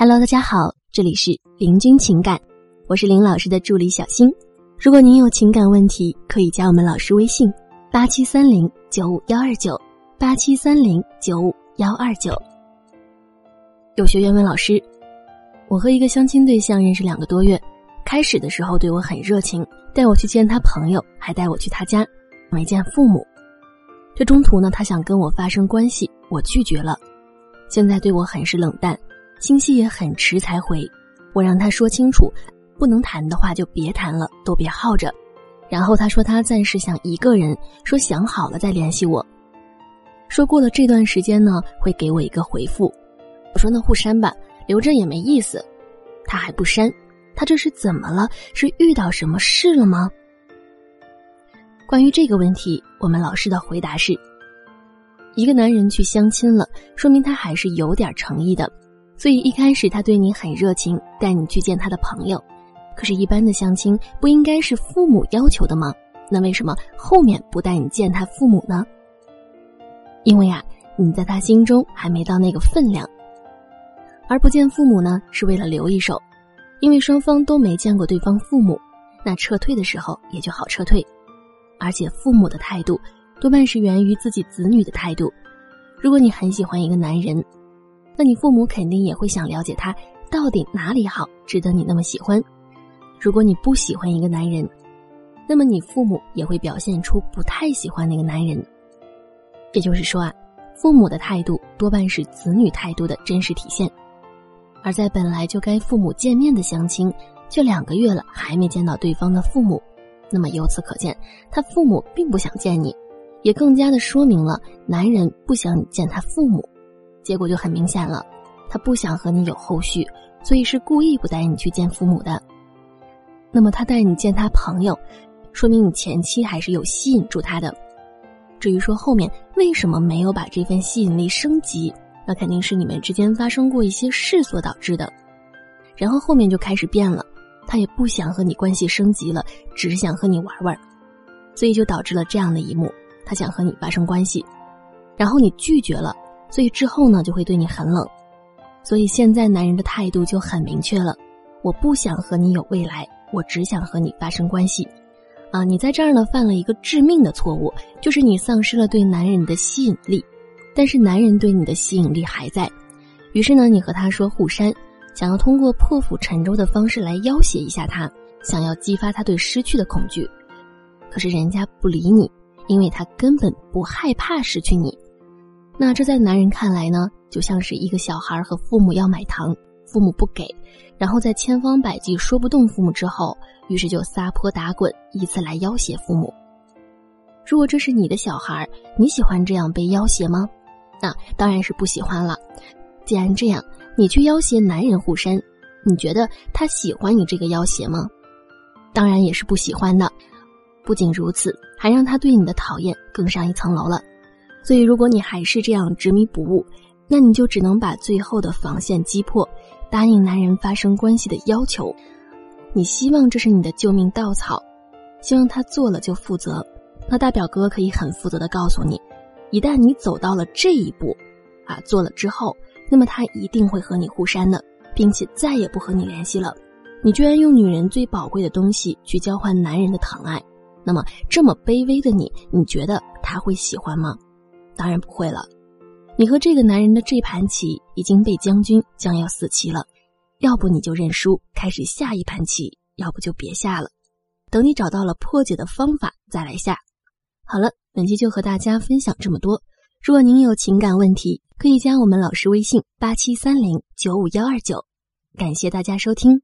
Hello，大家好，这里是林君情感，我是林老师的助理小新。如果您有情感问题，可以加我们老师微信：八七三零九五幺二九八七三零九五幺二九。有学员问老师：“我和一个相亲对象认识两个多月，开始的时候对我很热情，带我去见他朋友，还带我去他家，没见父母。这中途呢，他想跟我发生关系，我拒绝了。现在对我很是冷淡。”信息也很迟才回，我让他说清楚，不能谈的话就别谈了，都别耗着。然后他说他暂时想一个人，说想好了再联系我。说过了这段时间呢，会给我一个回复。我说那互删吧，留着也没意思。他还不删，他这是怎么了？是遇到什么事了吗？关于这个问题，我们老师的回答是：一个男人去相亲了，说明他还是有点诚意的。所以一开始他对你很热情，带你去见他的朋友。可是，一般的相亲不应该是父母要求的吗？那为什么后面不带你见他父母呢？因为啊，你在他心中还没到那个分量。而不见父母呢，是为了留一手，因为双方都没见过对方父母，那撤退的时候也就好撤退。而且，父母的态度多半是源于自己子女的态度。如果你很喜欢一个男人，那你父母肯定也会想了解他到底哪里好，值得你那么喜欢。如果你不喜欢一个男人，那么你父母也会表现出不太喜欢那个男人。也就是说啊，父母的态度多半是子女态度的真实体现。而在本来就该父母见面的相亲，就两个月了还没见到对方的父母，那么由此可见，他父母并不想见你，也更加的说明了男人不想见他父母。结果就很明显了，他不想和你有后续，所以是故意不带你去见父母的。那么他带你见他朋友，说明你前期还是有吸引住他的。至于说后面为什么没有把这份吸引力升级，那肯定是你们之间发生过一些事所导致的。然后后面就开始变了，他也不想和你关系升级了，只是想和你玩玩，所以就导致了这样的一幕：他想和你发生关系，然后你拒绝了。所以之后呢，就会对你很冷。所以现在男人的态度就很明确了：我不想和你有未来，我只想和你发生关系。啊，你在这儿呢犯了一个致命的错误，就是你丧失了对男人的吸引力，但是男人对你的吸引力还在。于是呢，你和他说互删，想要通过破釜沉舟的方式来要挟一下他，想要激发他对失去的恐惧。可是人家不理你，因为他根本不害怕失去你。那这在男人看来呢，就像是一个小孩和父母要买糖，父母不给，然后在千方百计说不动父母之后，于是就撒泼打滚，以此来要挟父母。如果这是你的小孩，你喜欢这样被要挟吗？那当然是不喜欢了。既然这样，你去要挟男人护身，你觉得他喜欢你这个要挟吗？当然也是不喜欢的。不仅如此，还让他对你的讨厌更上一层楼了。所以，如果你还是这样执迷不悟，那你就只能把最后的防线击破，答应男人发生关系的要求。你希望这是你的救命稻草，希望他做了就负责。那大表哥可以很负责的告诉你，一旦你走到了这一步，啊，做了之后，那么他一定会和你互删的，并且再也不和你联系了。你居然用女人最宝贵的东西去交换男人的疼爱，那么这么卑微的你，你觉得他会喜欢吗？当然不会了，你和这个男人的这盘棋已经被将军将要死棋了，要不你就认输，开始下一盘棋；要不就别下了，等你找到了破解的方法再来下。好了，本期就和大家分享这么多。如果您有情感问题，可以加我们老师微信八七三零九五幺二九。感谢大家收听。